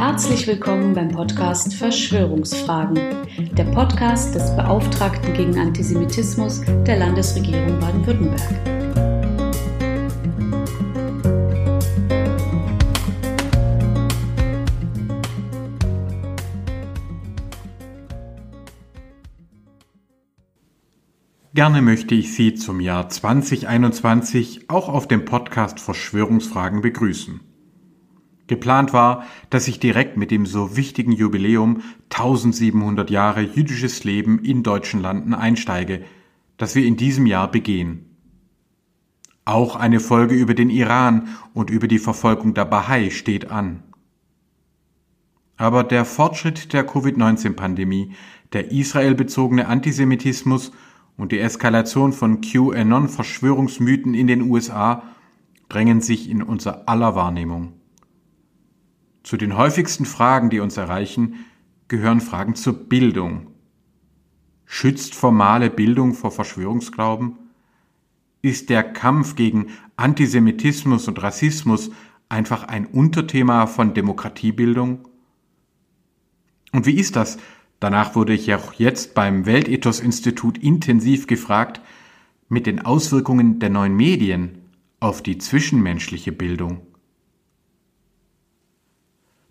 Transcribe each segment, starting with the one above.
Herzlich willkommen beim Podcast Verschwörungsfragen, der Podcast des Beauftragten gegen Antisemitismus der Landesregierung Baden-Württemberg. Gerne möchte ich Sie zum Jahr 2021 auch auf dem Podcast Verschwörungsfragen begrüßen. Geplant war, dass ich direkt mit dem so wichtigen Jubiläum 1700 Jahre jüdisches Leben in deutschen Landen einsteige, das wir in diesem Jahr begehen. Auch eine Folge über den Iran und über die Verfolgung der Bahai steht an. Aber der Fortschritt der Covid-19-Pandemie, der israelbezogene Antisemitismus und die Eskalation von QAnon-Verschwörungsmythen in den USA drängen sich in unser aller Wahrnehmung. Zu den häufigsten Fragen, die uns erreichen, gehören Fragen zur Bildung. Schützt formale Bildung vor Verschwörungsglauben? Ist der Kampf gegen Antisemitismus und Rassismus einfach ein Unterthema von Demokratiebildung? Und wie ist das? Danach wurde ich auch jetzt beim Weltethos-Institut intensiv gefragt mit den Auswirkungen der neuen Medien auf die zwischenmenschliche Bildung.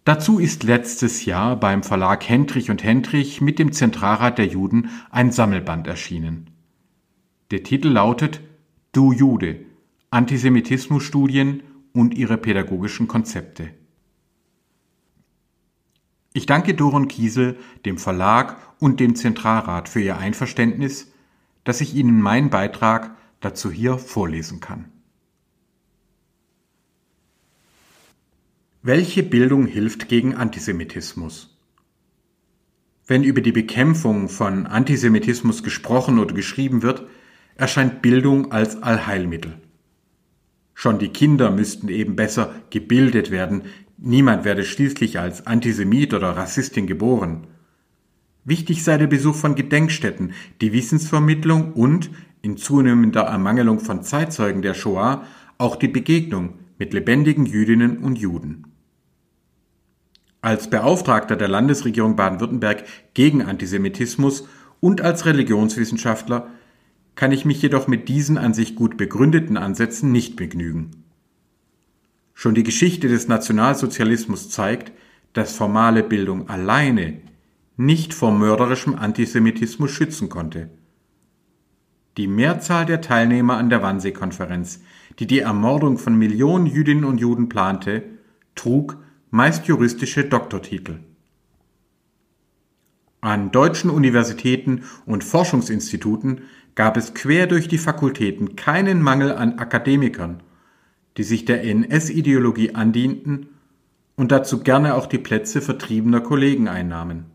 Dazu ist letztes Jahr beim Verlag Hendrich und Hendrich mit dem Zentralrat der Juden ein Sammelband erschienen. Der Titel lautet Du Jude Antisemitismusstudien und ihre pädagogischen Konzepte. Ich danke Doron Kiesel, dem Verlag und dem Zentralrat für ihr Einverständnis, dass ich Ihnen meinen Beitrag dazu hier vorlesen kann. Welche Bildung hilft gegen Antisemitismus? Wenn über die Bekämpfung von Antisemitismus gesprochen oder geschrieben wird, erscheint Bildung als Allheilmittel. Schon die Kinder müssten eben besser gebildet werden, niemand werde schließlich als Antisemit oder Rassistin geboren. Wichtig sei der Besuch von Gedenkstätten, die Wissensvermittlung und, in zunehmender Ermangelung von Zeitzeugen der Shoah, auch die Begegnung mit lebendigen Jüdinnen und Juden. Als Beauftragter der Landesregierung Baden-Württemberg gegen Antisemitismus und als Religionswissenschaftler kann ich mich jedoch mit diesen an sich gut begründeten Ansätzen nicht begnügen. Schon die Geschichte des Nationalsozialismus zeigt, dass formale Bildung alleine nicht vor mörderischem Antisemitismus schützen konnte. Die Mehrzahl der Teilnehmer an der Wannsee-Konferenz, die die Ermordung von Millionen Jüdinnen und Juden plante, trug meist juristische Doktortitel. An deutschen Universitäten und Forschungsinstituten gab es quer durch die Fakultäten keinen Mangel an Akademikern, die sich der NS-Ideologie andienten und dazu gerne auch die Plätze vertriebener Kollegen einnahmen.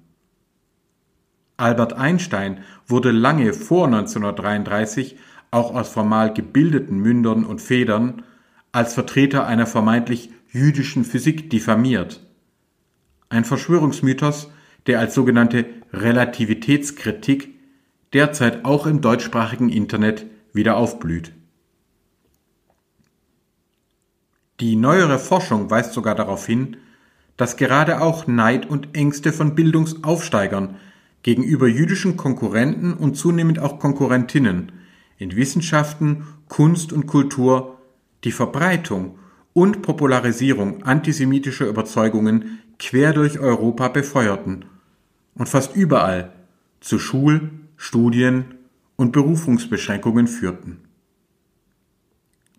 Albert Einstein wurde lange vor 1933 auch aus formal gebildeten Mündern und Federn als Vertreter einer vermeintlich jüdischen Physik diffamiert. Ein Verschwörungsmythos, der als sogenannte Relativitätskritik derzeit auch im deutschsprachigen Internet wieder aufblüht. Die neuere Forschung weist sogar darauf hin, dass gerade auch Neid und Ängste von Bildungsaufsteigern gegenüber jüdischen Konkurrenten und zunehmend auch Konkurrentinnen in Wissenschaften, Kunst und Kultur die Verbreitung und Popularisierung antisemitischer Überzeugungen quer durch Europa befeuerten und fast überall zu Schul-, Studien- und Berufungsbeschränkungen führten.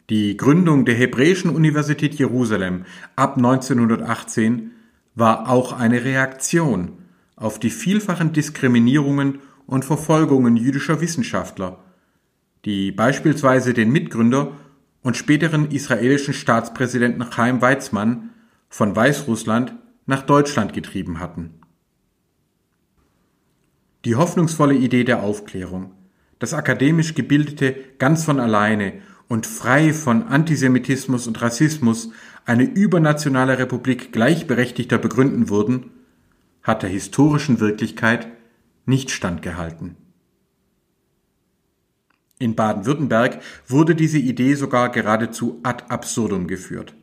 Die Gründung der Hebräischen Universität Jerusalem ab 1918 war auch eine Reaktion auf die vielfachen Diskriminierungen und Verfolgungen jüdischer Wissenschaftler, die beispielsweise den Mitgründer und späteren israelischen Staatspräsidenten Chaim Weizmann von Weißrussland nach Deutschland getrieben hatten. Die hoffnungsvolle Idee der Aufklärung, dass akademisch Gebildete ganz von alleine und frei von Antisemitismus und Rassismus eine übernationale Republik gleichberechtigter begründen würden, hat der historischen Wirklichkeit nicht standgehalten. In Baden-Württemberg wurde diese Idee sogar geradezu ad absurdum geführt.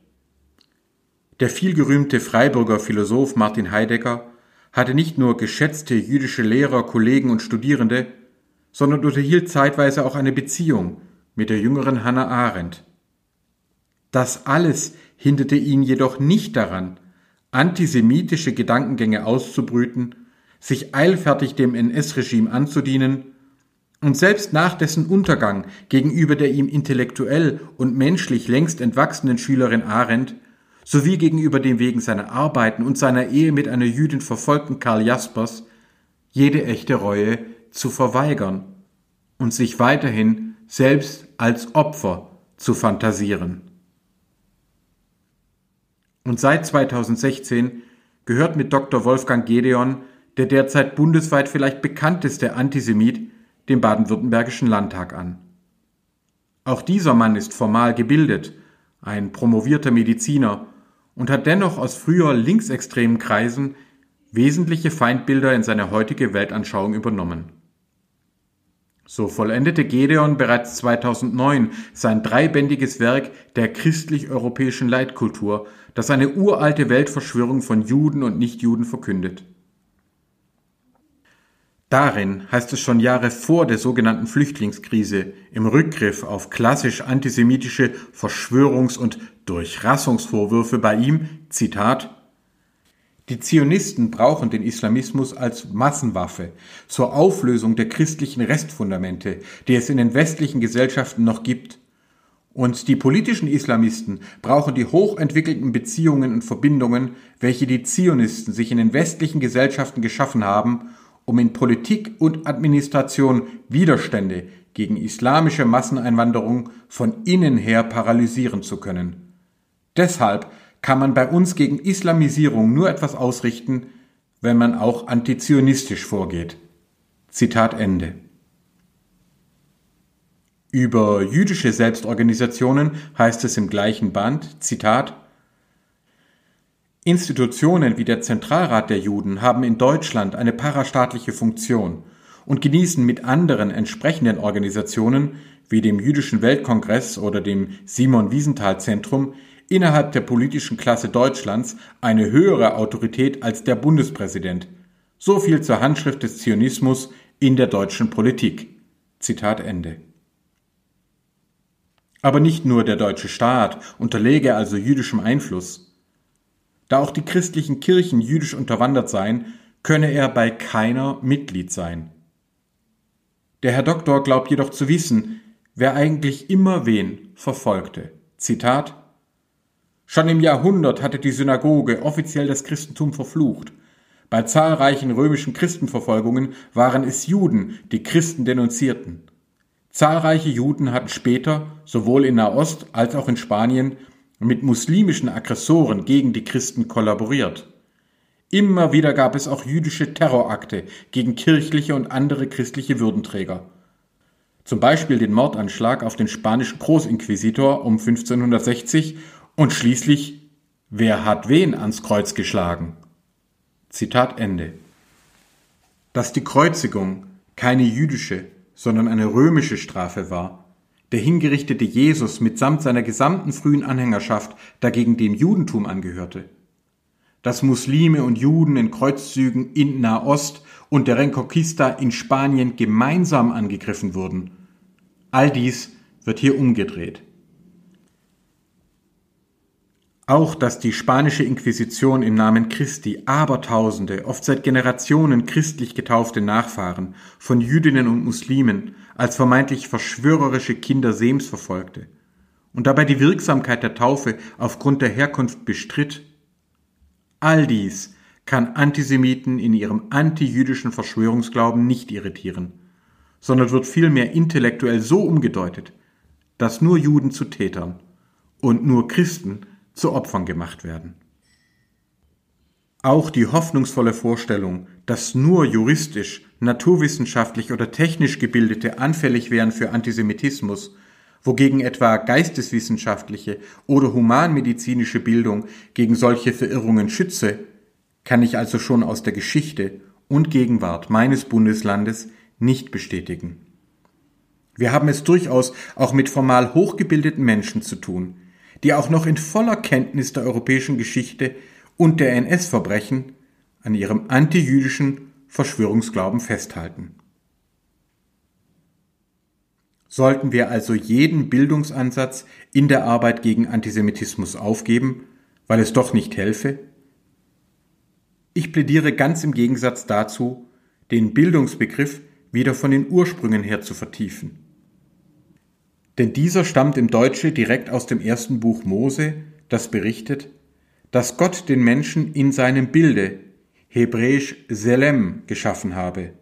Der vielgerühmte Freiburger Philosoph Martin Heidegger hatte nicht nur geschätzte jüdische Lehrer, Kollegen und Studierende, sondern unterhielt zeitweise auch eine Beziehung mit der jüngeren Hannah Arendt. Das alles hinderte ihn jedoch nicht daran, antisemitische Gedankengänge auszubrüten, sich eilfertig dem NS-Regime anzudienen und selbst nach dessen Untergang gegenüber der ihm intellektuell und menschlich längst entwachsenen Schülerin Arendt sowie gegenüber dem wegen seiner Arbeiten und seiner Ehe mit einer Jüdin verfolgten Karl Jaspers jede echte Reue zu verweigern und sich weiterhin selbst als Opfer zu fantasieren. Und seit 2016 gehört mit Dr. Wolfgang Gedeon der derzeit bundesweit vielleicht bekannteste Antisemit dem baden-württembergischen Landtag an. Auch dieser Mann ist formal gebildet, ein promovierter Mediziner und hat dennoch aus früher linksextremen Kreisen wesentliche Feindbilder in seine heutige Weltanschauung übernommen. So vollendete Gedeon bereits 2009 sein dreibändiges Werk der christlich-europäischen Leitkultur, das eine uralte Weltverschwörung von Juden und Nichtjuden verkündet. Darin heißt es schon Jahre vor der sogenannten Flüchtlingskrise im Rückgriff auf klassisch antisemitische Verschwörungs- und Durchrassungsvorwürfe bei ihm, Zitat, die Zionisten brauchen den Islamismus als Massenwaffe zur Auflösung der christlichen Restfundamente, die es in den westlichen Gesellschaften noch gibt. Und die politischen Islamisten brauchen die hochentwickelten Beziehungen und Verbindungen, welche die Zionisten sich in den westlichen Gesellschaften geschaffen haben, um in Politik und Administration Widerstände gegen islamische Masseneinwanderung von innen her paralysieren zu können. Deshalb kann man bei uns gegen Islamisierung nur etwas ausrichten, wenn man auch antizionistisch vorgeht. Zitat Ende. Über jüdische Selbstorganisationen heißt es im gleichen Band, Zitat, Institutionen wie der Zentralrat der Juden haben in Deutschland eine parastaatliche Funktion und genießen mit anderen entsprechenden Organisationen wie dem Jüdischen Weltkongress oder dem Simon Wiesenthal Zentrum innerhalb der politischen Klasse Deutschlands eine höhere Autorität als der Bundespräsident. So viel zur Handschrift des Zionismus in der deutschen Politik. Zitat Ende. Aber nicht nur der deutsche Staat unterläge also jüdischem Einfluss. Da auch die christlichen Kirchen jüdisch unterwandert seien, könne er bei keiner Mitglied sein. Der Herr Doktor glaubt jedoch zu wissen, wer eigentlich immer wen verfolgte. Zitat Schon im Jahrhundert hatte die Synagoge offiziell das Christentum verflucht. Bei zahlreichen römischen Christenverfolgungen waren es Juden, die Christen denunzierten. Zahlreiche Juden hatten später, sowohl in Nahost als auch in Spanien, mit muslimischen Aggressoren gegen die Christen kollaboriert. Immer wieder gab es auch jüdische Terrorakte gegen kirchliche und andere christliche Würdenträger. Zum Beispiel den Mordanschlag auf den spanischen Großinquisitor um 1560 und schließlich Wer hat wen ans Kreuz geschlagen? Zitat Ende. Dass die Kreuzigung keine jüdische, sondern eine römische Strafe war, der hingerichtete Jesus mitsamt seiner gesamten frühen Anhängerschaft dagegen dem Judentum angehörte. Dass Muslime und Juden in Kreuzzügen in Nahost und der Reconquista in Spanien gemeinsam angegriffen wurden. All dies wird hier umgedreht. Auch dass die spanische Inquisition im Namen Christi Abertausende, oft seit Generationen christlich getaufte Nachfahren von Jüdinnen und Muslimen als vermeintlich verschwörerische Kinder Sems verfolgte und dabei die Wirksamkeit der Taufe aufgrund der Herkunft bestritt, all dies kann Antisemiten in ihrem antijüdischen Verschwörungsglauben nicht irritieren, sondern wird vielmehr intellektuell so umgedeutet, dass nur Juden zu Tätern und nur Christen zu Opfern gemacht werden. Auch die hoffnungsvolle Vorstellung, dass nur juristisch, naturwissenschaftlich oder technisch Gebildete anfällig wären für Antisemitismus, wogegen etwa geisteswissenschaftliche oder humanmedizinische Bildung gegen solche Verirrungen schütze, kann ich also schon aus der Geschichte und Gegenwart meines Bundeslandes nicht bestätigen. Wir haben es durchaus auch mit formal hochgebildeten Menschen zu tun, die auch noch in voller Kenntnis der europäischen Geschichte und der NS-Verbrechen an ihrem antijüdischen Verschwörungsglauben festhalten. Sollten wir also jeden Bildungsansatz in der Arbeit gegen Antisemitismus aufgeben, weil es doch nicht helfe? Ich plädiere ganz im Gegensatz dazu, den Bildungsbegriff wieder von den Ursprüngen her zu vertiefen. Denn dieser stammt im Deutsche direkt aus dem ersten Buch Mose, das berichtet, dass Gott den Menschen in seinem Bilde, hebräisch Selem, geschaffen habe.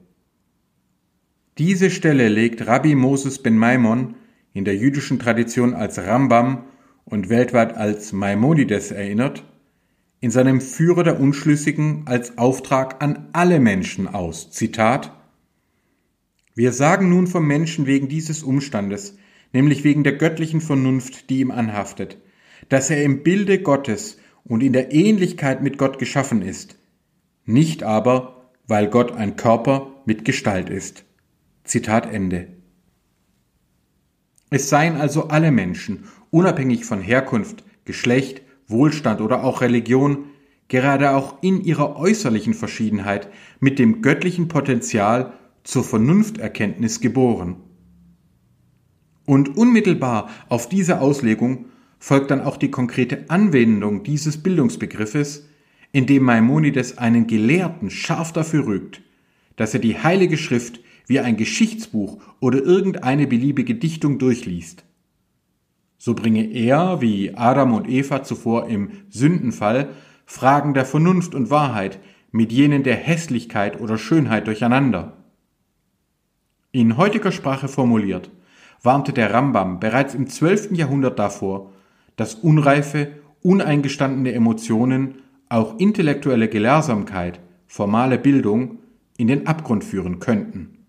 Diese Stelle legt Rabbi Moses ben Maimon in der jüdischen Tradition als Rambam und weltweit als Maimonides erinnert, in seinem Führer der Unschlüssigen als Auftrag an alle Menschen aus. Zitat Wir sagen nun vom Menschen wegen dieses Umstandes, nämlich wegen der göttlichen Vernunft, die ihm anhaftet, dass er im Bilde Gottes und in der Ähnlichkeit mit Gott geschaffen ist, nicht aber, weil Gott ein Körper mit Gestalt ist. Zitat Ende. Es seien also alle Menschen, unabhängig von Herkunft, Geschlecht, Wohlstand oder auch Religion, gerade auch in ihrer äußerlichen Verschiedenheit mit dem göttlichen Potenzial zur Vernunfterkenntnis geboren. Und unmittelbar auf diese Auslegung folgt dann auch die konkrete Anwendung dieses Bildungsbegriffes, indem Maimonides einen Gelehrten scharf dafür rügt, dass er die Heilige Schrift wie ein Geschichtsbuch oder irgendeine beliebige Dichtung durchliest. So bringe er, wie Adam und Eva zuvor im Sündenfall, Fragen der Vernunft und Wahrheit mit jenen der Hässlichkeit oder Schönheit durcheinander. In heutiger Sprache formuliert, warnte der Rambam bereits im 12. Jahrhundert davor, dass unreife, uneingestandene Emotionen, auch intellektuelle Gelehrsamkeit, formale Bildung in den Abgrund führen könnten.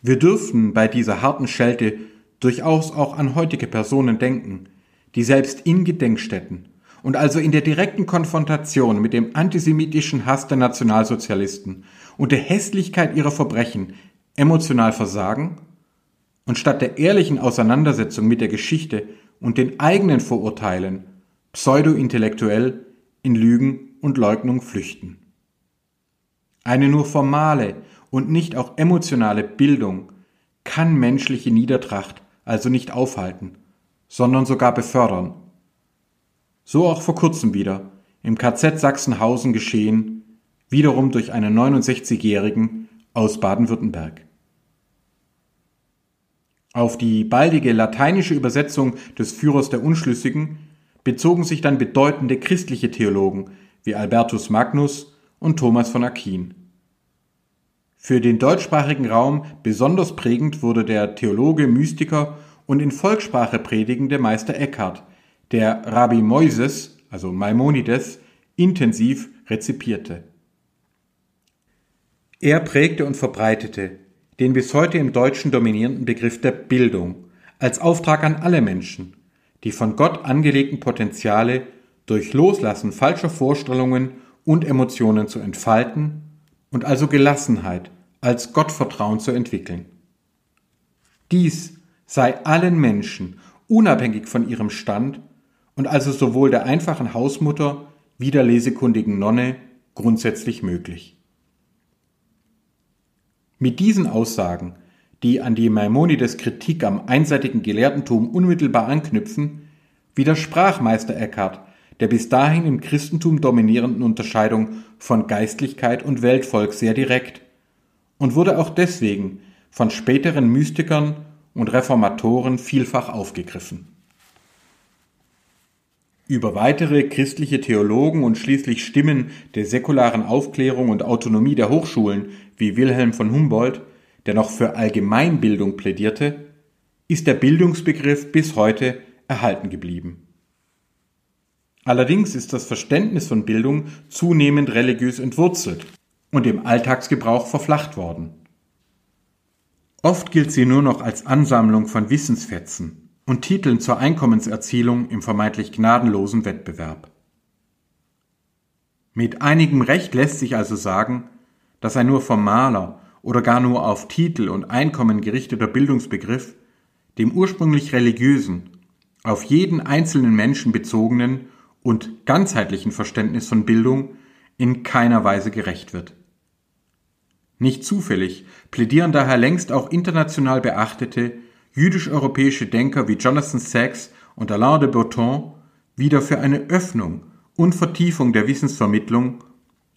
Wir dürfen bei dieser harten Schelte durchaus auch an heutige Personen denken, die selbst in Gedenkstätten und also in der direkten Konfrontation mit dem antisemitischen Hass der Nationalsozialisten und der Hässlichkeit ihrer Verbrechen emotional versagen und statt der ehrlichen Auseinandersetzung mit der Geschichte und den eigenen Vorurteilen pseudo-intellektuell in Lügen und Leugnung flüchten. Eine nur formale und nicht auch emotionale Bildung kann menschliche Niedertracht also nicht aufhalten, sondern sogar befördern. So auch vor kurzem wieder im KZ Sachsenhausen geschehen, wiederum durch einen 69-Jährigen aus Baden-Württemberg. Auf die baldige lateinische Übersetzung des Führers der Unschlüssigen bezogen sich dann bedeutende christliche Theologen wie Albertus Magnus und Thomas von Aquin. Für den deutschsprachigen Raum besonders prägend wurde der Theologe, Mystiker und in Volkssprache predigende Meister Eckhart, der Rabbi Moises, also Maimonides, intensiv rezipierte. Er prägte und verbreitete den bis heute im Deutschen dominierenden Begriff der Bildung als Auftrag an alle Menschen, die von Gott angelegten Potenziale durch Loslassen falscher Vorstellungen und Emotionen zu entfalten und also Gelassenheit als Gottvertrauen zu entwickeln. Dies sei allen Menschen, unabhängig von ihrem Stand und also sowohl der einfachen Hausmutter wie der lesekundigen Nonne grundsätzlich möglich. Mit diesen Aussagen, die an die Maimonides Kritik am einseitigen Gelehrtentum unmittelbar anknüpfen, widersprach Meister Eckhart der bis dahin im Christentum dominierenden Unterscheidung von Geistlichkeit und Weltvolk sehr direkt und wurde auch deswegen von späteren Mystikern und Reformatoren vielfach aufgegriffen. Über weitere christliche Theologen und schließlich Stimmen der säkularen Aufklärung und Autonomie der Hochschulen wie Wilhelm von Humboldt, der noch für Allgemeinbildung plädierte, ist der Bildungsbegriff bis heute erhalten geblieben. Allerdings ist das Verständnis von Bildung zunehmend religiös entwurzelt und im Alltagsgebrauch verflacht worden. Oft gilt sie nur noch als Ansammlung von Wissensfetzen und Titeln zur Einkommenserzielung im vermeintlich gnadenlosen Wettbewerb. Mit einigem Recht lässt sich also sagen, dass ein nur formaler oder gar nur auf Titel und Einkommen gerichteter Bildungsbegriff dem ursprünglich religiösen, auf jeden einzelnen Menschen bezogenen und ganzheitlichen Verständnis von Bildung in keiner Weise gerecht wird. Nicht zufällig plädieren daher längst auch international beachtete jüdisch-europäische Denker wie Jonathan Sachs und Alain de Botton wieder für eine Öffnung und Vertiefung der Wissensvermittlung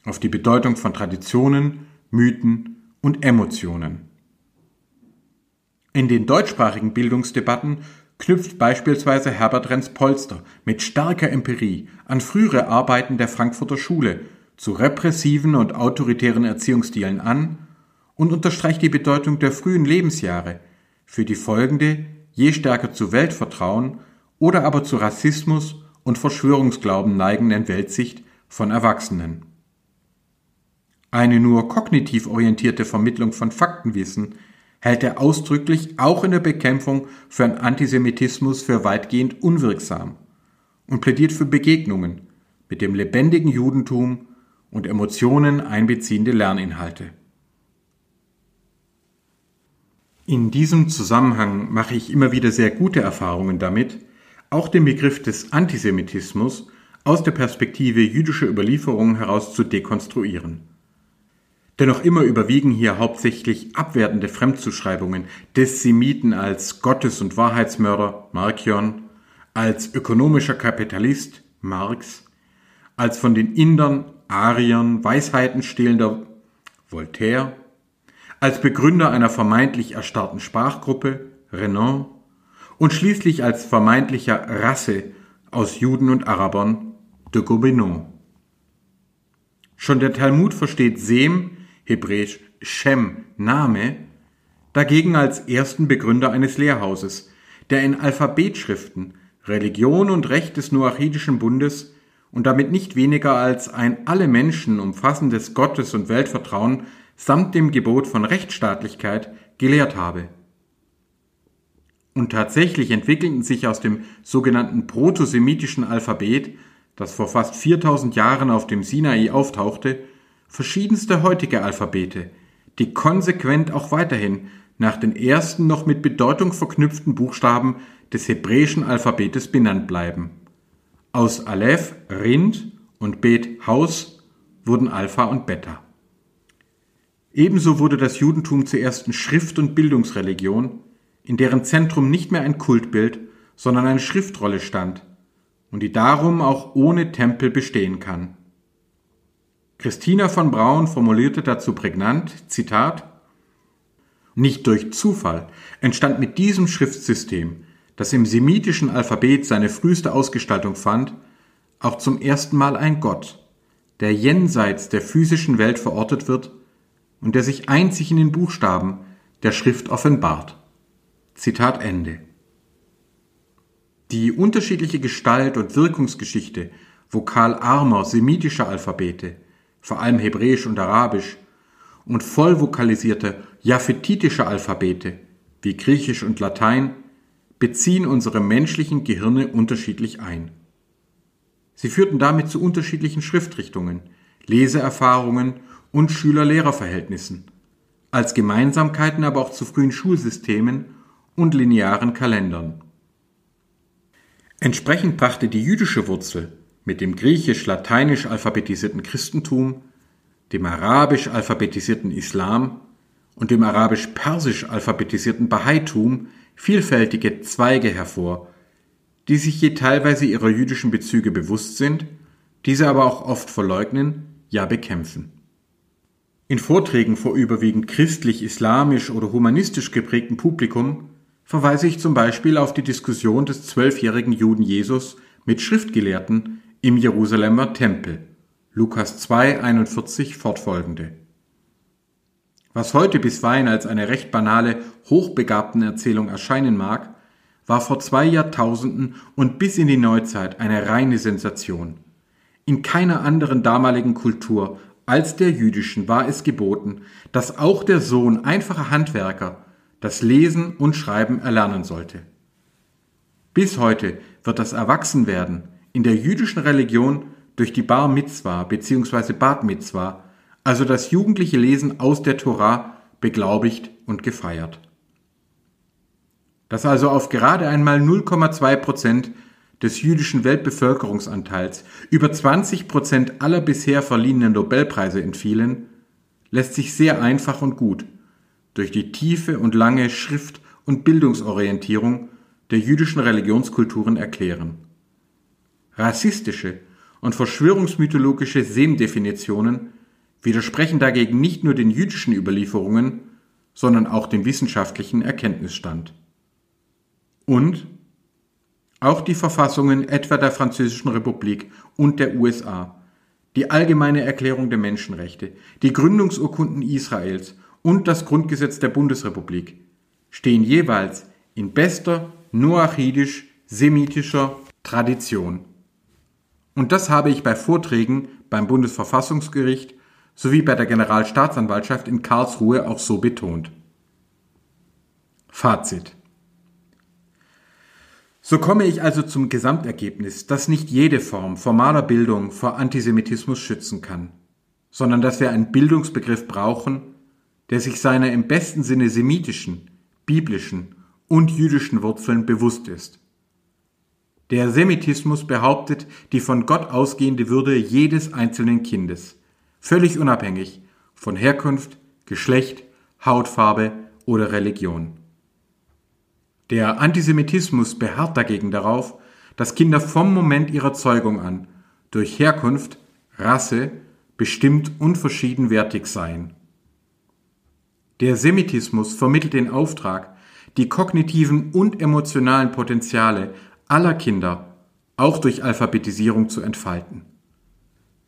auf die Bedeutung von Traditionen, Mythen und Emotionen. In den deutschsprachigen Bildungsdebatten knüpft beispielsweise Herbert Renz-Polster mit starker Empirie an frühere Arbeiten der Frankfurter Schule zu repressiven und autoritären Erziehungsstilen an und unterstreicht die Bedeutung der frühen Lebensjahre für die folgende je stärker zu Weltvertrauen oder aber zu Rassismus und Verschwörungsglauben neigenden Weltsicht von Erwachsenen. Eine nur kognitiv orientierte Vermittlung von Faktenwissen hält er ausdrücklich auch in der Bekämpfung für Antisemitismus für weitgehend unwirksam und plädiert für Begegnungen mit dem lebendigen Judentum und Emotionen einbeziehende Lerninhalte. In diesem Zusammenhang mache ich immer wieder sehr gute Erfahrungen damit, auch den Begriff des Antisemitismus aus der Perspektive jüdischer Überlieferung heraus zu dekonstruieren. Dennoch immer überwiegen hier hauptsächlich abwertende Fremdzuschreibungen des Semiten als Gottes- und Wahrheitsmörder Markion, als ökonomischer Kapitalist Marx, als von den Indern, Ariern, Weisheiten stehlender Voltaire, als Begründer einer vermeintlich erstarrten Sprachgruppe Renan und schließlich als vermeintlicher Rasse aus Juden und Arabern de Gobineau. Schon der Talmud versteht Sem hebräisch Shem, Name, dagegen als ersten Begründer eines Lehrhauses, der in Alphabetschriften Religion und Recht des Noachidischen Bundes und damit nicht weniger als ein alle Menschen umfassendes Gottes- und Weltvertrauen samt dem Gebot von Rechtsstaatlichkeit gelehrt habe. Und tatsächlich entwickelten sich aus dem sogenannten protosemitischen Alphabet, das vor fast 4000 Jahren auf dem Sinai auftauchte, verschiedenste heutige Alphabete, die konsequent auch weiterhin nach den ersten noch mit Bedeutung verknüpften Buchstaben des hebräischen Alphabetes benannt bleiben. Aus Aleph Rind und Bet Haus wurden Alpha und Beta. Ebenso wurde das Judentum zur ersten Schrift- und Bildungsreligion, in deren Zentrum nicht mehr ein Kultbild, sondern eine Schriftrolle stand und die darum auch ohne Tempel bestehen kann. Christina von Braun formulierte dazu prägnant, Zitat, nicht durch Zufall entstand mit diesem Schriftsystem, das im semitischen Alphabet seine früheste Ausgestaltung fand, auch zum ersten Mal ein Gott, der jenseits der physischen Welt verortet wird und der sich einzig in den Buchstaben der Schrift offenbart. Zitat Ende. Die unterschiedliche Gestalt und Wirkungsgeschichte vokal armer semitischer Alphabete vor allem Hebräisch und Arabisch, und voll vokalisierte japhetitische Alphabete wie Griechisch und Latein beziehen unsere menschlichen Gehirne unterschiedlich ein. Sie führten damit zu unterschiedlichen Schriftrichtungen, Leseerfahrungen und Schüler-Lehrer-Verhältnissen, als Gemeinsamkeiten aber auch zu frühen Schulsystemen und linearen Kalendern. Entsprechend brachte die jüdische Wurzel mit dem griechisch-lateinisch alphabetisierten Christentum, dem arabisch alphabetisierten Islam und dem arabisch-persisch alphabetisierten Bahaitum vielfältige Zweige hervor, die sich je teilweise ihrer jüdischen Bezüge bewusst sind, diese aber auch oft verleugnen, ja bekämpfen. In Vorträgen vor überwiegend christlich, islamisch oder humanistisch geprägtem Publikum verweise ich zum Beispiel auf die Diskussion des zwölfjährigen Juden Jesus mit Schriftgelehrten im Jerusalemer Tempel. Lukas 2, 41 fortfolgende. Was heute bisweilen als eine recht banale, hochbegabten Erzählung erscheinen mag, war vor zwei Jahrtausenden und bis in die Neuzeit eine reine Sensation. In keiner anderen damaligen Kultur als der jüdischen war es geboten, dass auch der Sohn einfacher Handwerker das Lesen und Schreiben erlernen sollte. Bis heute wird das Erwachsenwerden in der jüdischen Religion durch die Bar Mitzwa bzw. Bat Mitzwa, also das jugendliche Lesen aus der Tora, beglaubigt und gefeiert. dass also auf gerade einmal 0,2 Prozent des jüdischen Weltbevölkerungsanteils über 20 Prozent aller bisher verliehenen Nobelpreise entfielen, lässt sich sehr einfach und gut durch die tiefe und lange Schrift- und Bildungsorientierung der jüdischen Religionskulturen erklären. Rassistische und verschwörungsmythologische Semdefinitionen widersprechen dagegen nicht nur den jüdischen Überlieferungen, sondern auch dem wissenschaftlichen Erkenntnisstand. Und auch die Verfassungen etwa der Französischen Republik und der USA, die Allgemeine Erklärung der Menschenrechte, die Gründungsurkunden Israels und das Grundgesetz der Bundesrepublik stehen jeweils in bester noachidisch-semitischer Tradition. Und das habe ich bei Vorträgen beim Bundesverfassungsgericht sowie bei der Generalstaatsanwaltschaft in Karlsruhe auch so betont. Fazit so komme ich also zum Gesamtergebnis, dass nicht jede Form formaler Bildung vor Antisemitismus schützen kann, sondern dass wir einen Bildungsbegriff brauchen, der sich seiner im besten Sinne semitischen, biblischen und jüdischen Wurzeln bewusst ist. Der Semitismus behauptet die von Gott ausgehende Würde jedes einzelnen Kindes, völlig unabhängig von Herkunft, Geschlecht, Hautfarbe oder Religion. Der Antisemitismus beharrt dagegen darauf, dass Kinder vom Moment ihrer Zeugung an durch Herkunft, Rasse bestimmt und verschiedenwertig seien. Der Semitismus vermittelt den Auftrag, die kognitiven und emotionalen Potenziale aller Kinder auch durch Alphabetisierung zu entfalten.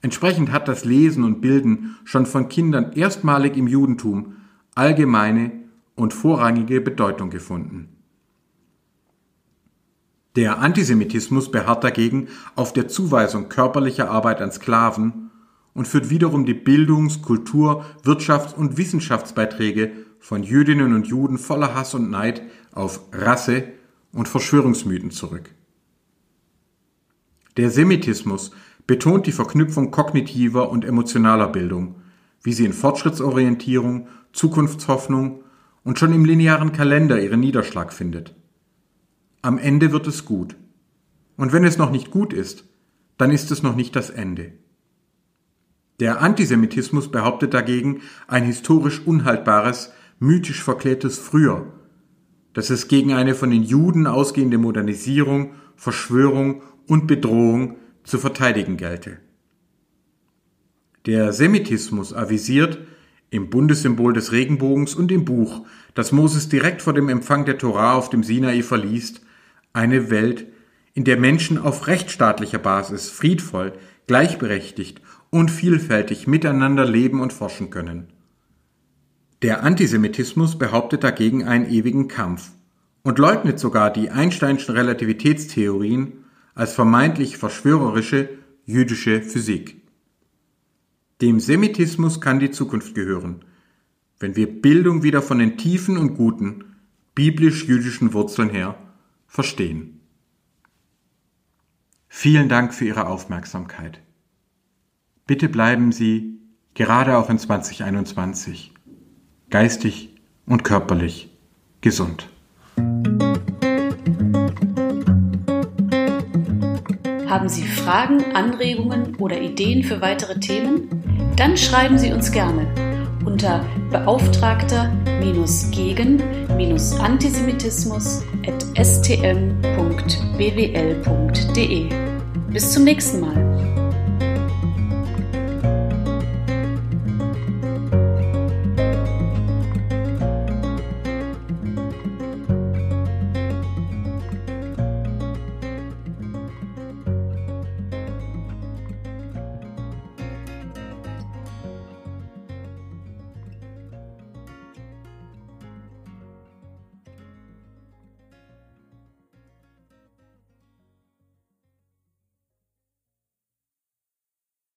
Entsprechend hat das Lesen und Bilden schon von Kindern erstmalig im Judentum allgemeine und vorrangige Bedeutung gefunden. Der Antisemitismus beharrt dagegen auf der Zuweisung körperlicher Arbeit an Sklaven und führt wiederum die Bildungs-, Kultur-, Wirtschafts- und Wissenschaftsbeiträge von Jüdinnen und Juden voller Hass und Neid auf Rasse und Verschwörungsmythen zurück. Der Semitismus betont die Verknüpfung kognitiver und emotionaler Bildung, wie sie in Fortschrittsorientierung, Zukunftshoffnung und schon im linearen Kalender ihren Niederschlag findet. Am Ende wird es gut. Und wenn es noch nicht gut ist, dann ist es noch nicht das Ende. Der Antisemitismus behauptet dagegen ein historisch unhaltbares, mythisch verklärtes Früher, dass es gegen eine von den Juden ausgehende Modernisierung, Verschwörung und Bedrohung zu verteidigen gelte. Der Semitismus avisiert im Bundessymbol des Regenbogens und im Buch, das Moses direkt vor dem Empfang der Torah auf dem Sinai verliest, eine Welt, in der Menschen auf rechtsstaatlicher Basis friedvoll, gleichberechtigt und vielfältig miteinander leben und forschen können. Der Antisemitismus behauptet dagegen einen ewigen Kampf und leugnet sogar die Einsteinschen Relativitätstheorien als vermeintlich verschwörerische jüdische Physik. Dem Semitismus kann die Zukunft gehören, wenn wir Bildung wieder von den tiefen und guten biblisch-jüdischen Wurzeln her verstehen. Vielen Dank für Ihre Aufmerksamkeit. Bitte bleiben Sie, gerade auch in 2021, geistig und körperlich gesund. Haben Sie Fragen, Anregungen oder Ideen für weitere Themen? Dann schreiben Sie uns gerne unter beauftragter-gegen-antisemitismus.stm.bwl.de. Bis zum nächsten Mal.